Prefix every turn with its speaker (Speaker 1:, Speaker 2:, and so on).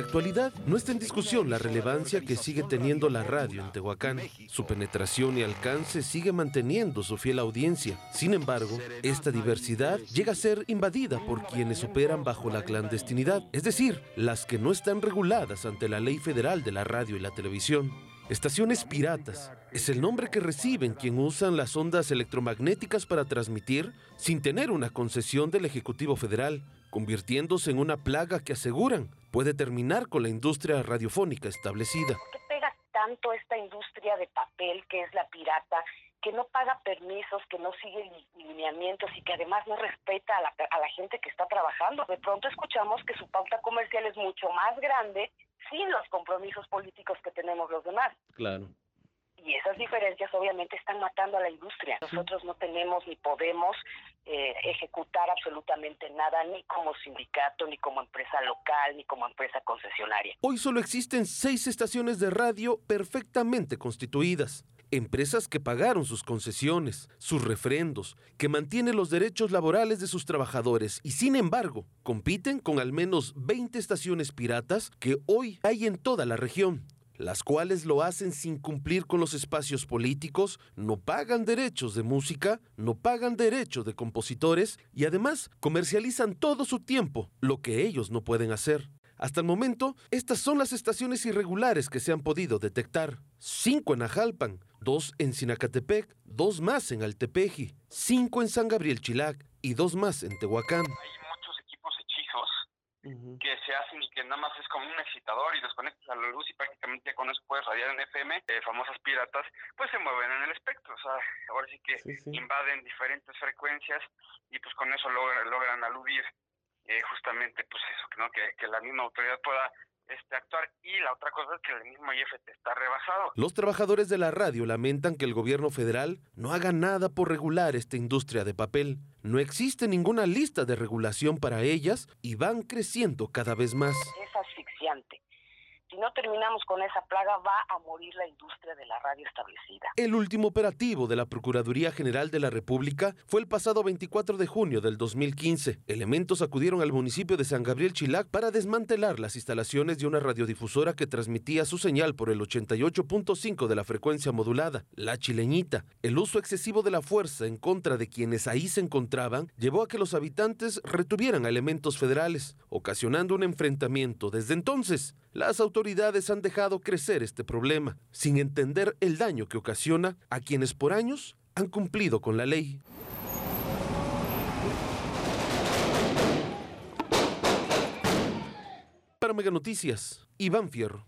Speaker 1: actualidad no está en discusión la relevancia que sigue teniendo la radio en Tehuacán. Su penetración y alcance sigue manteniendo su fiel audiencia. Sin embargo, esta diversidad llega a ser invadida por quienes operan bajo la clandestinidad, es decir, las que no están reguladas ante la ley federal de la radio y la televisión. Estaciones piratas es el nombre que reciben quien usan las ondas electromagnéticas para transmitir sin tener una concesión del Ejecutivo Federal, convirtiéndose en una plaga que aseguran puede terminar con la industria radiofónica establecida.
Speaker 2: ¿Por qué pega tanto esta industria de papel que es la pirata? que no paga permisos, que no sigue lineamientos y que además no respeta a la, a la gente que está trabajando. De pronto escuchamos que su pauta comercial es mucho más grande sin los compromisos políticos que tenemos los demás.
Speaker 1: Claro.
Speaker 2: Y esas diferencias obviamente están matando a la industria. Nosotros no tenemos ni podemos eh, ejecutar absolutamente nada, ni como sindicato, ni como empresa local, ni como empresa concesionaria.
Speaker 1: Hoy solo existen seis estaciones de radio perfectamente constituidas empresas que pagaron sus concesiones, sus refrendos, que mantienen los derechos laborales de sus trabajadores y sin embargo compiten con al menos 20 estaciones piratas que hoy hay en toda la región las cuales lo hacen sin cumplir con los espacios políticos, no pagan derechos de música, no pagan derechos de compositores y además comercializan todo su tiempo, lo que ellos no pueden hacer. Hasta el momento, estas son las estaciones irregulares que se han podido detectar. Cinco en Ajalpan, dos en Sinacatepec, dos más en Altepeji, cinco en San Gabriel Chilac y dos más en Tehuacán.
Speaker 3: Hay muchos equipos hechizos que se hacen y que nada más es como un excitador y los conectas a la luz y prácticamente con eso puedes radiar en FM, eh, famosas piratas, pues se mueven en el espectro, o sea, ahora sí que invaden diferentes frecuencias y pues con eso logran, logran aludir eh, justamente pues eso, ¿no? que, que la misma autoridad pueda este, actuar y la otra cosa es que el mismo IFT está rebasado.
Speaker 1: Los trabajadores de la radio lamentan que el gobierno federal no haga nada por regular esta industria de papel. No existe ninguna lista de regulación para ellas y van creciendo cada vez más.
Speaker 2: Es terminamos con esa plaga, va a morir la industria de la radio establecida.
Speaker 1: El último operativo de la Procuraduría General de la República fue el pasado 24 de junio del 2015. Elementos acudieron al municipio de San Gabriel Chilac para desmantelar las instalaciones de una radiodifusora que transmitía su señal por el 88.5 de la frecuencia modulada, la chileñita. El uso excesivo de la fuerza en contra de quienes ahí se encontraban llevó a que los habitantes retuvieran elementos federales, ocasionando un enfrentamiento. Desde entonces, las autoridades han dejado crecer este problema, sin entender el daño que ocasiona a quienes por años han cumplido con la ley. Para Mega Noticias, Iván Fierro.